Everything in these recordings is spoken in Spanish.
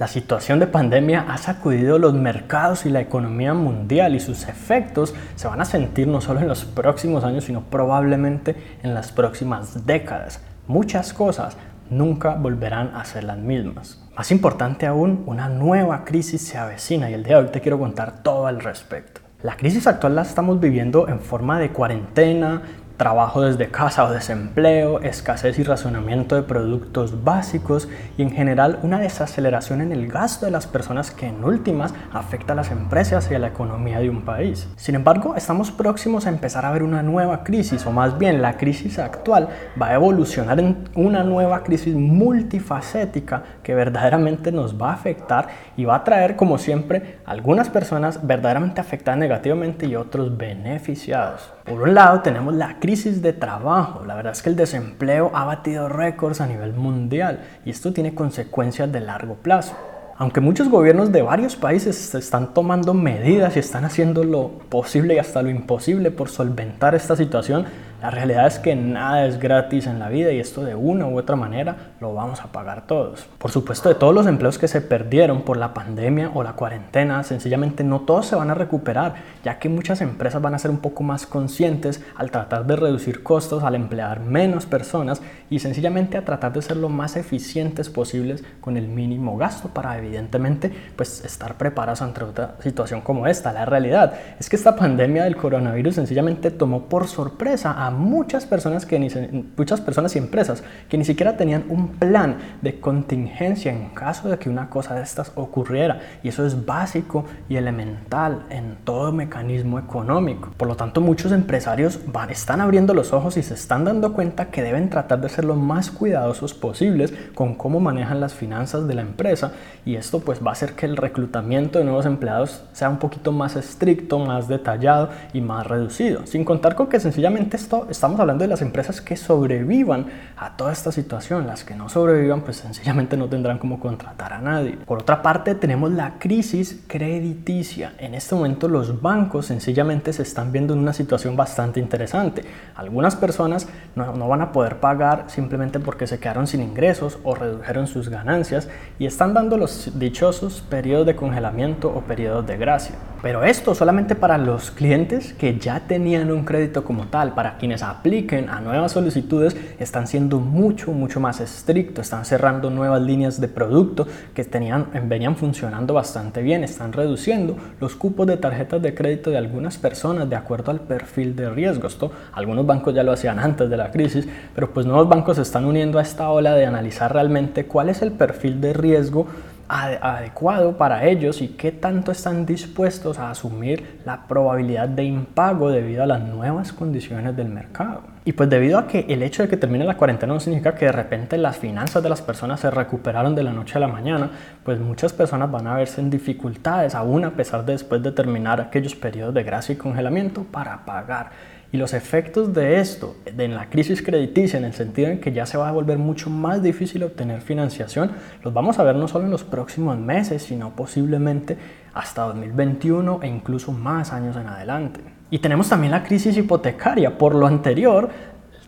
La situación de pandemia ha sacudido los mercados y la economía mundial y sus efectos se van a sentir no solo en los próximos años, sino probablemente en las próximas décadas. Muchas cosas nunca volverán a ser las mismas. Más importante aún, una nueva crisis se avecina y el día de hoy te quiero contar todo al respecto. La crisis actual la estamos viviendo en forma de cuarentena, trabajo desde casa o desempleo, escasez y razonamiento de productos básicos y en general una desaceleración en el gasto de las personas que en últimas afecta a las empresas y a la economía de un país. Sin embargo, estamos próximos a empezar a ver una nueva crisis o más bien la crisis actual va a evolucionar en una nueva crisis multifacética que verdaderamente nos va a afectar y va a traer como siempre algunas personas verdaderamente afectadas negativamente y otros beneficiados. Por un lado tenemos la crisis de trabajo. La verdad es que el desempleo ha batido récords a nivel mundial y esto tiene consecuencias de largo plazo. Aunque muchos gobiernos de varios países están tomando medidas y están haciendo lo posible y hasta lo imposible por solventar esta situación, la realidad es que nada es gratis en la vida y esto de una u otra manera lo vamos a pagar todos. Por supuesto, de todos los empleos que se perdieron por la pandemia o la cuarentena, sencillamente no todos se van a recuperar, ya que muchas empresas van a ser un poco más conscientes al tratar de reducir costos, al emplear menos personas y sencillamente a tratar de ser lo más eficientes posibles con el mínimo gasto para evidentemente pues estar preparados ante otra situación como esta. La realidad es que esta pandemia del coronavirus sencillamente tomó por sorpresa a muchas personas, que ni muchas personas y empresas que ni siquiera tenían un plan de contingencia en caso de que una cosa de estas ocurriera. Y eso es básico y elemental en todo mecanismo económico. Por lo tanto, muchos empresarios van, están abriendo los ojos y se están dando cuenta que deben tratar de ser lo más cuidadosos posibles con cómo manejan las finanzas de la empresa. Y esto pues va a hacer que el reclutamiento de nuevos empleados sea un poquito más estricto, más detallado y más reducido. Sin contar con que sencillamente esto estamos hablando de las empresas que sobrevivan a toda esta situación. Las que no sobrevivan, pues sencillamente no tendrán como contratar a nadie. Por otra parte, tenemos la crisis crediticia. En este momento los bancos sencillamente se están viendo en una situación bastante interesante. Algunas personas no, no van a poder pagar simplemente porque se quedaron sin ingresos o redujeron sus ganancias y están dando los dichosos periodos de congelamiento o periodos de gracia. Pero esto solamente para los clientes que ya tenían un crédito como tal, para quienes apliquen a nuevas solicitudes están siendo mucho, mucho más estrictos, están cerrando nuevas líneas de producto que tenían, venían funcionando bastante bien, están reduciendo los cupos de tarjetas de crédito de algunas personas de acuerdo al perfil de riesgo. Esto algunos bancos ya lo hacían antes de la crisis, pero pues nuevos bancos se están uniendo a esta ola de analizar realmente cuál es el perfil de riesgo adecuado para ellos y qué tanto están dispuestos a asumir la probabilidad de impago debido a las nuevas condiciones del mercado. Y pues debido a que el hecho de que termine la cuarentena no significa que de repente las finanzas de las personas se recuperaron de la noche a la mañana, pues muchas personas van a verse en dificultades aún a pesar de después de terminar aquellos periodos de gracia y congelamiento para pagar. Y los efectos de esto, de en la crisis crediticia, en el sentido en que ya se va a volver mucho más difícil obtener financiación, los vamos a ver no solo en los próximos meses, sino posiblemente hasta 2021 e incluso más años en adelante. Y tenemos también la crisis hipotecaria. Por lo anterior,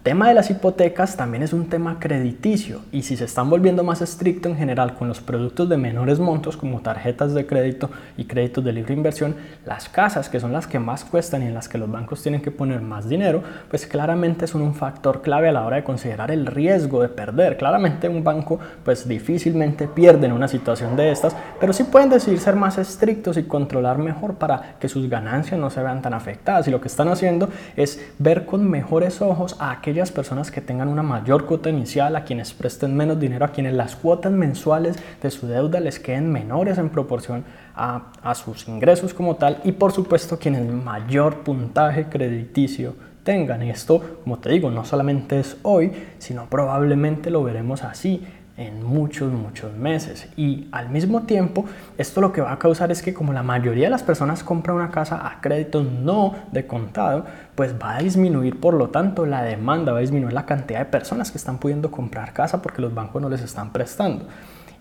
tema de las hipotecas también es un tema crediticio y si se están volviendo más estricto en general con los productos de menores montos como tarjetas de crédito y créditos de libre inversión, las casas que son las que más cuestan y en las que los bancos tienen que poner más dinero, pues claramente son un factor clave a la hora de considerar el riesgo de perder. Claramente un banco pues difícilmente pierde en una situación de estas, pero sí pueden decidir ser más estrictos y controlar mejor para que sus ganancias no se vean tan afectadas y lo que están haciendo es ver con mejores ojos a aquellos aquellas personas que tengan una mayor cuota inicial, a quienes presten menos dinero, a quienes las cuotas mensuales de su deuda les queden menores en proporción a, a sus ingresos como tal y por supuesto quienes mayor puntaje crediticio tengan. Esto, como te digo, no solamente es hoy, sino probablemente lo veremos así en muchos, muchos meses. Y al mismo tiempo, esto lo que va a causar es que como la mayoría de las personas compran una casa a crédito no de contado, pues va a disminuir, por lo tanto, la demanda, va a disminuir la cantidad de personas que están pudiendo comprar casa porque los bancos no les están prestando.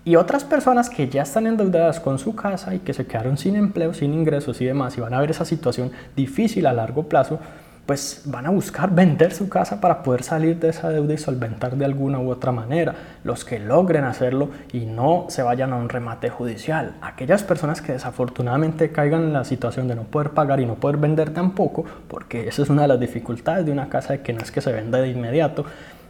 Y otras personas que ya están endeudadas con su casa y que se quedaron sin empleo, sin ingresos y demás, y van a ver esa situación difícil a largo plazo, pues van a buscar vender su casa para poder salir de esa deuda y solventar de alguna u otra manera. Los que logren hacerlo y no se vayan a un remate judicial. Aquellas personas que desafortunadamente caigan en la situación de no poder pagar y no poder vender tampoco, porque esa es una de las dificultades de una casa de que no es que se venda de inmediato,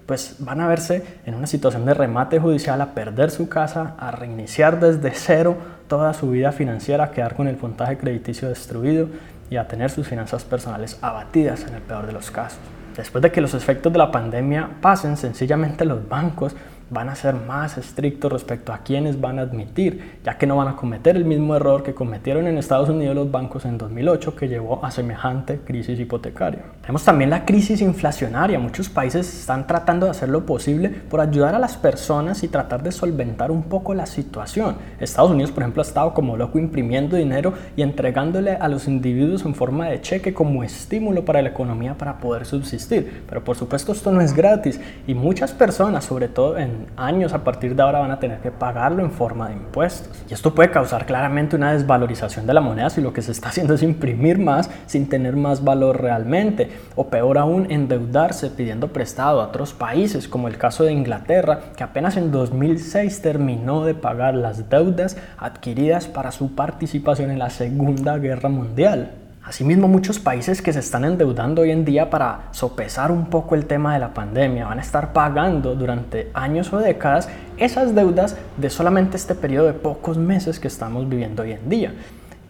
pues van a verse en una situación de remate judicial, a perder su casa, a reiniciar desde cero toda su vida financiera, a quedar con el puntaje crediticio destruido y a tener sus finanzas personales abatidas en el peor de los casos. Después de que los efectos de la pandemia pasen, sencillamente los bancos van a ser más estrictos respecto a quienes van a admitir, ya que no van a cometer el mismo error que cometieron en Estados Unidos los bancos en 2008 que llevó a semejante crisis hipotecaria. Tenemos también la crisis inflacionaria. Muchos países están tratando de hacer lo posible por ayudar a las personas y tratar de solventar un poco la situación. Estados Unidos, por ejemplo, ha estado como loco imprimiendo dinero y entregándole a los individuos en forma de cheque como estímulo para la economía para poder subsistir. Pero por supuesto esto no es gratis y muchas personas, sobre todo años a partir de ahora van a tener que pagarlo en forma de impuestos. Y esto puede causar claramente una desvalorización de la moneda si lo que se está haciendo es imprimir más sin tener más valor realmente. O peor aún, endeudarse pidiendo prestado a otros países, como el caso de Inglaterra, que apenas en 2006 terminó de pagar las deudas adquiridas para su participación en la Segunda Guerra Mundial. Asimismo, muchos países que se están endeudando hoy en día para sopesar un poco el tema de la pandemia van a estar pagando durante años o décadas esas deudas de solamente este periodo de pocos meses que estamos viviendo hoy en día.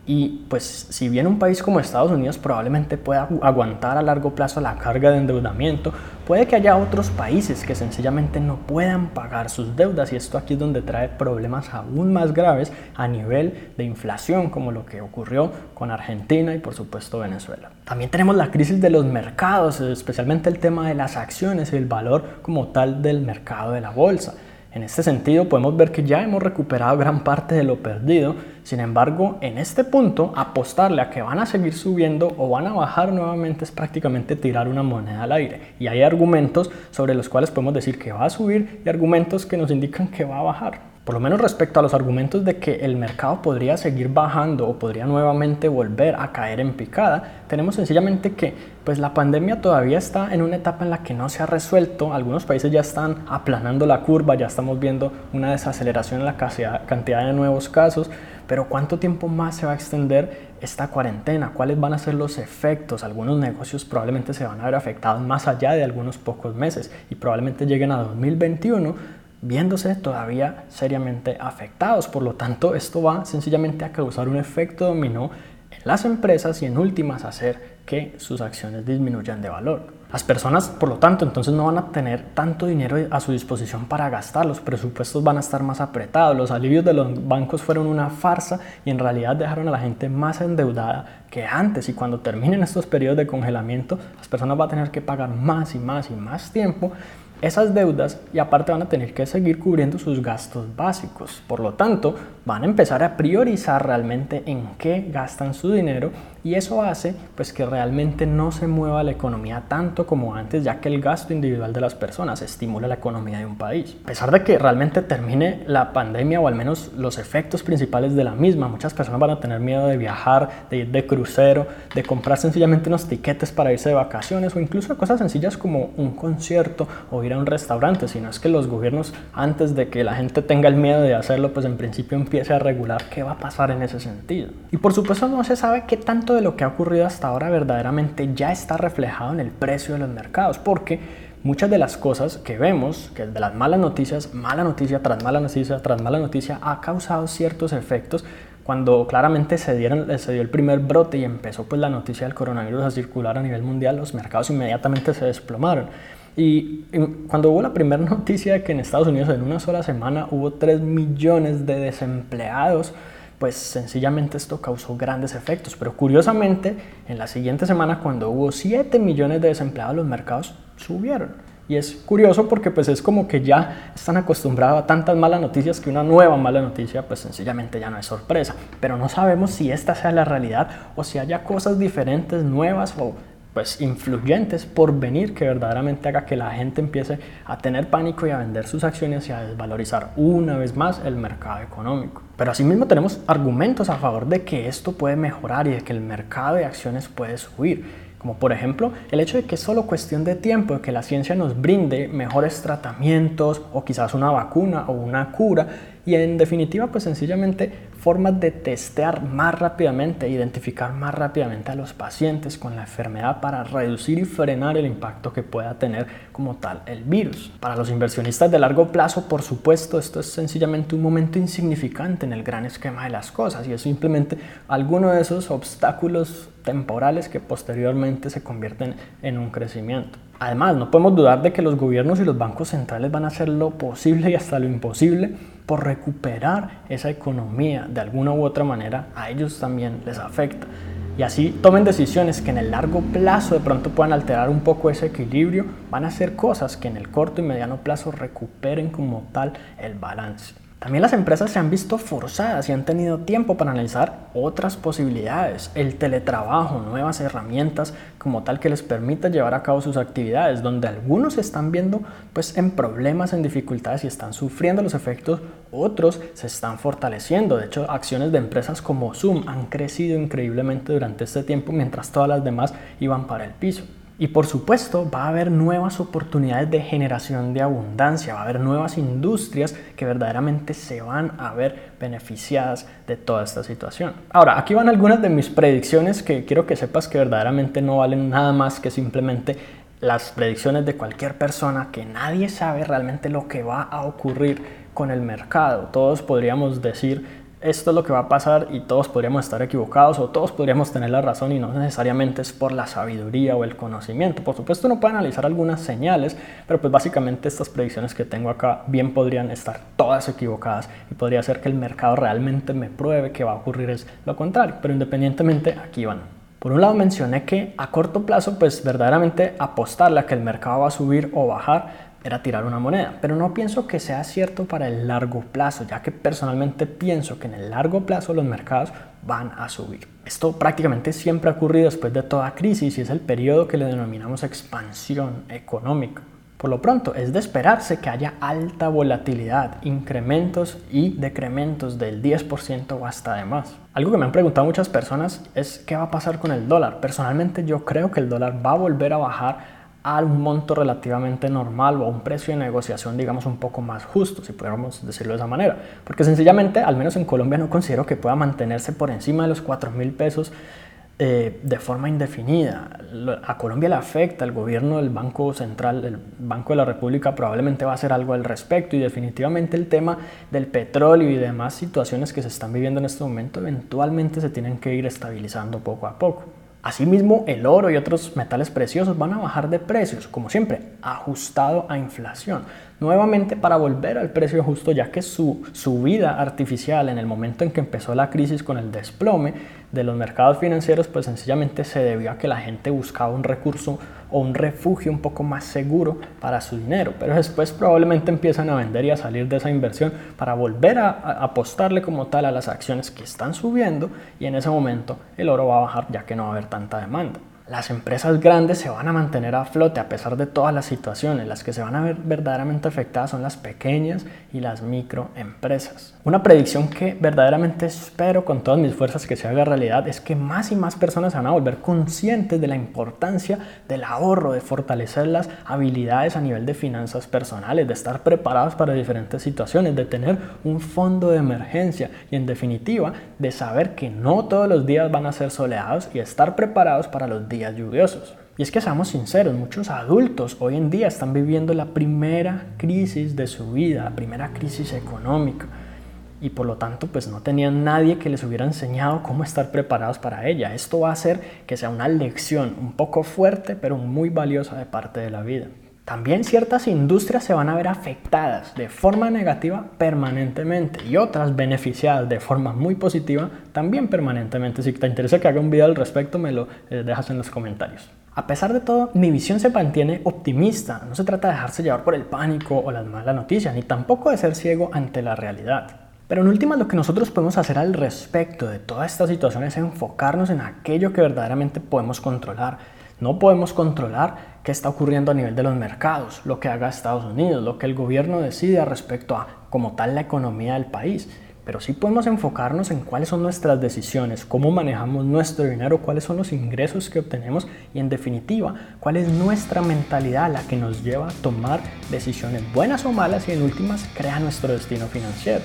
Y pues si bien un país como Estados Unidos probablemente pueda aguantar a largo plazo la carga de endeudamiento, puede que haya otros países que sencillamente no puedan pagar sus deudas y esto aquí es donde trae problemas aún más graves a nivel de inflación como lo que ocurrió con Argentina y por supuesto Venezuela. También tenemos la crisis de los mercados, especialmente el tema de las acciones y el valor como tal del mercado de la bolsa. En este sentido, podemos ver que ya hemos recuperado gran parte de lo perdido. Sin embargo, en este punto, apostarle a que van a seguir subiendo o van a bajar nuevamente es prácticamente tirar una moneda al aire. Y hay argumentos sobre los cuales podemos decir que va a subir y argumentos que nos indican que va a bajar por lo menos respecto a los argumentos de que el mercado podría seguir bajando o podría nuevamente volver a caer en picada, tenemos sencillamente que pues la pandemia todavía está en una etapa en la que no se ha resuelto, algunos países ya están aplanando la curva, ya estamos viendo una desaceleración en la cantidad de nuevos casos, pero ¿cuánto tiempo más se va a extender esta cuarentena? ¿Cuáles van a ser los efectos? Algunos negocios probablemente se van a ver afectados más allá de algunos pocos meses y probablemente lleguen a 2021 viéndose todavía seriamente afectados. Por lo tanto, esto va sencillamente a causar un efecto dominó en las empresas y en últimas hacer que sus acciones disminuyan de valor. Las personas, por lo tanto, entonces no van a tener tanto dinero a su disposición para gastar, los presupuestos van a estar más apretados, los alivios de los bancos fueron una farsa y en realidad dejaron a la gente más endeudada que antes y cuando terminen estos periodos de congelamiento, las personas van a tener que pagar más y más y más tiempo esas deudas y aparte van a tener que seguir cubriendo sus gastos básicos. Por lo tanto, van a empezar a priorizar realmente en qué gastan su dinero y eso hace pues que realmente no se mueva la economía tanto como antes ya que el gasto individual de las personas estimula la economía de un país. A pesar de que realmente termine la pandemia o al menos los efectos principales de la misma, muchas personas van a tener miedo de viajar, de ir de crucero, de comprar sencillamente unos tiquetes para irse de vacaciones o incluso cosas sencillas como un concierto o ir a un restaurante, sino es que los gobiernos antes de que la gente tenga el miedo de hacerlo pues en principio empiece a regular qué va a pasar en ese sentido. Y por supuesto no se sabe qué tanto de lo que ha ocurrido hasta ahora verdaderamente ya está reflejado en el precio de los mercados, porque muchas de las cosas que vemos, que de las malas noticias, mala noticia tras mala noticia tras mala noticia, ha causado ciertos efectos cuando claramente se, dieron, se dio el primer brote y empezó pues la noticia del coronavirus a circular a nivel mundial, los mercados inmediatamente se desplomaron. Y cuando hubo la primera noticia de que en Estados Unidos en una sola semana hubo 3 millones de desempleados, pues sencillamente esto causó grandes efectos. Pero curiosamente, en la siguiente semana, cuando hubo 7 millones de desempleados, los mercados subieron. Y es curioso porque pues es como que ya están acostumbrados a tantas malas noticias que una nueva mala noticia pues sencillamente ya no es sorpresa. Pero no sabemos si esta sea la realidad o si haya cosas diferentes, nuevas o pues influyentes por venir que verdaderamente haga que la gente empiece a tener pánico y a vender sus acciones y a desvalorizar una vez más el mercado económico. Pero asimismo tenemos argumentos a favor de que esto puede mejorar y de que el mercado de acciones puede subir como por ejemplo el hecho de que es solo cuestión de tiempo que la ciencia nos brinde mejores tratamientos o quizás una vacuna o una cura y en definitiva pues sencillamente formas de testear más rápidamente, identificar más rápidamente a los pacientes con la enfermedad para reducir y frenar el impacto que pueda tener como tal el virus. Para los inversionistas de largo plazo, por supuesto, esto es sencillamente un momento insignificante en el gran esquema de las cosas y es simplemente alguno de esos obstáculos temporales que posteriormente se convierten en un crecimiento. Además, no podemos dudar de que los gobiernos y los bancos centrales van a hacer lo posible y hasta lo imposible por recuperar esa economía de alguna u otra manera, a ellos también les afecta. Y así tomen decisiones que en el largo plazo de pronto puedan alterar un poco ese equilibrio, van a hacer cosas que en el corto y mediano plazo recuperen como tal el balance. También las empresas se han visto forzadas y han tenido tiempo para analizar otras posibilidades, el teletrabajo, nuevas herramientas como tal que les permita llevar a cabo sus actividades, donde algunos están viendo pues en problemas, en dificultades y están sufriendo los efectos, otros se están fortaleciendo. De hecho, acciones de empresas como Zoom han crecido increíblemente durante este tiempo mientras todas las demás iban para el piso. Y por supuesto va a haber nuevas oportunidades de generación de abundancia, va a haber nuevas industrias que verdaderamente se van a ver beneficiadas de toda esta situación. Ahora, aquí van algunas de mis predicciones que quiero que sepas que verdaderamente no valen nada más que simplemente las predicciones de cualquier persona, que nadie sabe realmente lo que va a ocurrir con el mercado. Todos podríamos decir esto es lo que va a pasar y todos podríamos estar equivocados o todos podríamos tener la razón y no necesariamente es por la sabiduría o el conocimiento. Por supuesto uno puede analizar algunas señales, pero pues básicamente estas predicciones que tengo acá bien podrían estar todas equivocadas y podría ser que el mercado realmente me pruebe que va a ocurrir es lo contrario, pero independientemente aquí van. Por un lado mencioné que a corto plazo pues verdaderamente apostarle a que el mercado va a subir o bajar era tirar una moneda, pero no pienso que sea cierto para el largo plazo, ya que personalmente pienso que en el largo plazo los mercados van a subir. Esto prácticamente siempre ha ocurrido después de toda crisis y es el periodo que le denominamos expansión económica. Por lo pronto, es de esperarse que haya alta volatilidad, incrementos y decrementos del 10% o hasta de más. Algo que me han preguntado muchas personas es qué va a pasar con el dólar. Personalmente yo creo que el dólar va a volver a bajar a un monto relativamente normal o a un precio de negociación, digamos, un poco más justo, si pudiéramos decirlo de esa manera. Porque sencillamente, al menos en Colombia, no considero que pueda mantenerse por encima de los 4 mil pesos eh, de forma indefinida. A Colombia le afecta, el gobierno del Banco Central, el Banco de la República probablemente va a hacer algo al respecto y definitivamente el tema del petróleo y demás situaciones que se están viviendo en este momento eventualmente se tienen que ir estabilizando poco a poco. Asimismo, el oro y otros metales preciosos van a bajar de precios, como siempre, ajustado a inflación nuevamente para volver al precio justo, ya que su subida artificial en el momento en que empezó la crisis con el desplome de los mercados financieros, pues sencillamente se debió a que la gente buscaba un recurso o un refugio un poco más seguro para su dinero, pero después probablemente empiezan a vender y a salir de esa inversión para volver a, apostarle como tal a las acciones que están subiendo y en ese momento el oro va a bajar ya que no va a haber tanta demanda las empresas grandes se van a mantener a flote a pesar de todas las situaciones. Las que se van a ver verdaderamente afectadas son las pequeñas y las microempresas. Una predicción que verdaderamente espero con todas mis fuerzas que se haga realidad es que más y más personas se van a volver conscientes de la importancia del ahorro, de fortalecer las habilidades a nivel de finanzas personales, de estar preparados para diferentes situaciones, de tener un fondo de emergencia y en definitiva de saber que no todos los días van a ser soleados y estar preparados para los días lluviosos. Y es que seamos sinceros, muchos adultos hoy en día están viviendo la primera crisis de su vida, la primera crisis económica. Y por lo tanto, pues no tenían nadie que les hubiera enseñado cómo estar preparados para ella. Esto va a hacer que sea una lección un poco fuerte, pero muy valiosa de parte de la vida. También ciertas industrias se van a ver afectadas de forma negativa permanentemente y otras beneficiadas de forma muy positiva también permanentemente. Si te interesa que haga un video al respecto, me lo eh, dejas en los comentarios. A pesar de todo, mi visión se mantiene optimista. No se trata de dejarse llevar por el pánico o las malas noticias, ni tampoco de ser ciego ante la realidad. Pero en última, lo que nosotros podemos hacer al respecto de toda esta situación es enfocarnos en aquello que verdaderamente podemos controlar no podemos controlar qué está ocurriendo a nivel de los mercados, lo que haga Estados Unidos, lo que el gobierno decida respecto a como tal la economía del país. pero sí podemos enfocarnos en cuáles son nuestras decisiones, cómo manejamos nuestro dinero, cuáles son los ingresos que obtenemos y en definitiva, cuál es nuestra mentalidad la que nos lleva a tomar decisiones buenas o malas y en últimas crea nuestro destino financiero.